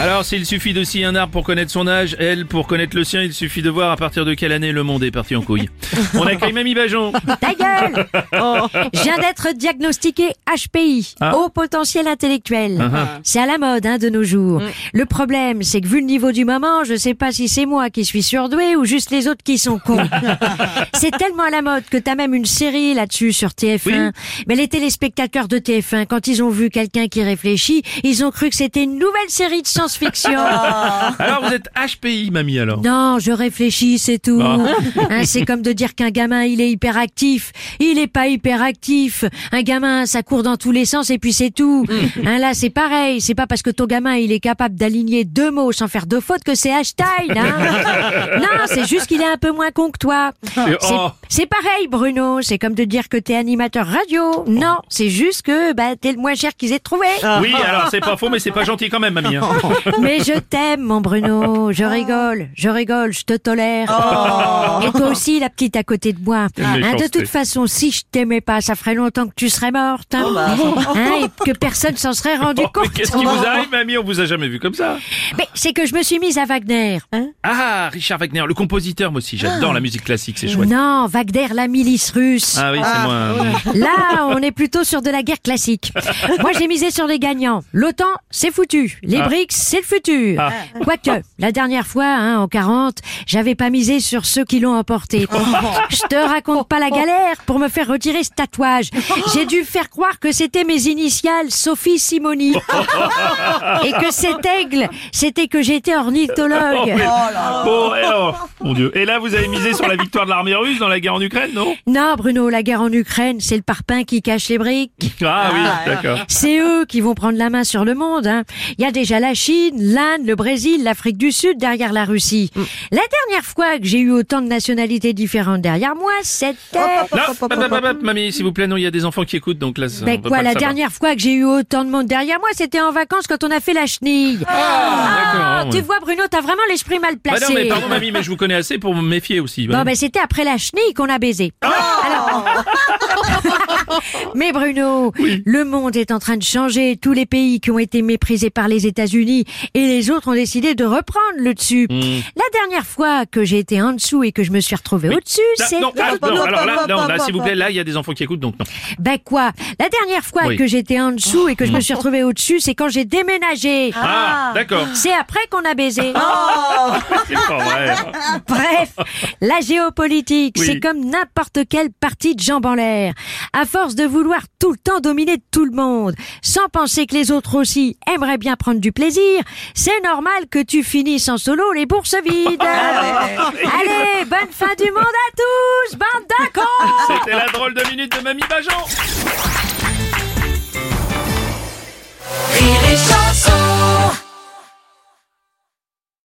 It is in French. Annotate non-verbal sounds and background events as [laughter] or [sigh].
Alors, s'il suffit de scier un arbre pour connaître son âge, elle, pour connaître le sien, il suffit de voir à partir de quelle année le monde est parti en couille. [laughs] On accueille Mamie Bajon. Ta gueule Je viens d'être diagnostiqué HPI, Ah. haut potentiel intellectuel. Ah. C'est à la mode hein, de nos jours. Le problème, c'est que vu le niveau du moment, je sais pas si c'est moi qui suis surdoué ou juste les autres qui sont cons. [laughs] c'est tellement à la mode que t'as même une série là-dessus sur TF1. Mais les téléspectateurs de TF1, quand ils ont vu quelqu'un qui réfléchit, ils ont cru que c'était une nouvelle série de science-fiction. [laughs] Alors, vous êtes HPI, Mamie, alors Non, je réfléchis, c'est tout. Ah. [laughs] Hein, c'est comme de dire qu'un gamin, il est hyperactif. Il est pas hyperactif. Un gamin, ça court dans tous les sens et puis c'est tout. Hein, là, c'est pareil. C'est pas parce que ton gamin, il est capable d'aligner deux mots sans faire deux fautes que c'est Einstein. Hein [laughs] non, c'est juste qu'il est un peu moins con que toi. C'est- oh. C'est pareil, Bruno. C'est comme de dire que t'es animateur radio. Non, c'est juste que bah, t'es le moins cher qu'ils aient trouvé. Oui, alors c'est pas faux, mais c'est pas gentil quand même, Mamie. hein. Mais je t'aime, mon Bruno. Je rigole, je rigole, je te tolère. Et toi aussi, la petite à côté de moi. Hein, de toute façon, si je t'aimais pas, ça ferait longtemps que tu serais morte. Hein, Hein, et que personne s'en serait rendu Oh, compte. qu'est-ce qui vous arrive, Mamie? On vous a jamais vu comme ça. Mais c'est que je me suis mise à Wagner. Ah, Richard Wagner, le compositeur, moi aussi, j'adore la musique classique, c'est chouette. Non, Wagner, la milice russe. Ah oui, c'est moi. Là, on est plutôt sur de la guerre classique. [laughs] Moi, j'ai misé sur les gagnants. L'OTAN, c'est foutu. Les Ah. BRICS, c'est le futur. Ah. Quoique, la dernière fois, hein, en 40, j'avais pas misé sur ceux qui l'ont emporté. [laughs] Je te raconte pas la galère pour me faire retirer ce tatouage. J'ai dû faire croire que c'était mes initiales, Sophie Simoni. [laughs] Et que cet aigle, c'était que j'étais ornithologue. Bon, et alors, mon Dieu. Et là, vous avez misé sur la victoire de l'armée russe dans la guerre en Ukraine, non? Non, Bruno, la guerre en Ukraine, c'est le parpaing qui cache les briques. Ah oui, d'accord. C'est eux qui vont prendre la main sur le monde. hein. Il y a déjà la Chine, l'Inde, le Brésil, l'Afrique du Sud derrière la Russie. La dernière fois que j'ai eu autant de nationalités différentes derrière moi, c'était... Non, mamie, s'il vous plaît, non, il y a des enfants qui écoutent, donc là, ça, Ben on quoi, pas la savoir. dernière fois que j'ai eu autant de monde derrière moi, c'était en vacances quand on a fait la chenille. Ah, d'accord, tu ouais. vois Bruno, t'as vraiment l'esprit mal Bah placé. non, mais pardon, mamie, mais je vous connais assez pour me méfier aussi. Bon, bah. ben c'était après la chenille qu'on a baisé. Alors- [laughs] Mais Bruno, le monde est en train de changer. Tous les pays qui ont été méprisés par les États-Unis et les autres ont décidé de reprendre le dessus. Hmm. La dernière fois que j'ai été en dessous et que je me suis retrouvée au-dessus, Ah, c'est... non, ah, non, alors là, non, là, s'il vous plaît, là, il y a des enfants qui écoutes, donc non. Ben quoi? La dernière fois Oui. que j'étais en dessous et que je me suis retrouvée au-dessus, c'est quand j'ai déménagé. Ah, d'accord. C'est après qu'on a baisé. [laughs] C'est pas vrai. Bref, la géopolitique, Oui. c'est comme n'importe quelle partie de jambes en l'air. À force de vouloir tout le temps dominer tout le monde, sans penser que les autres aussi aimeraient bien prendre du plaisir, c'est normal que tu finisses en solo les bourses vides. [laughs] Allez, bonne fin du monde à tous, bande d'accord C'était la drôle de minute de Mamie Bajon.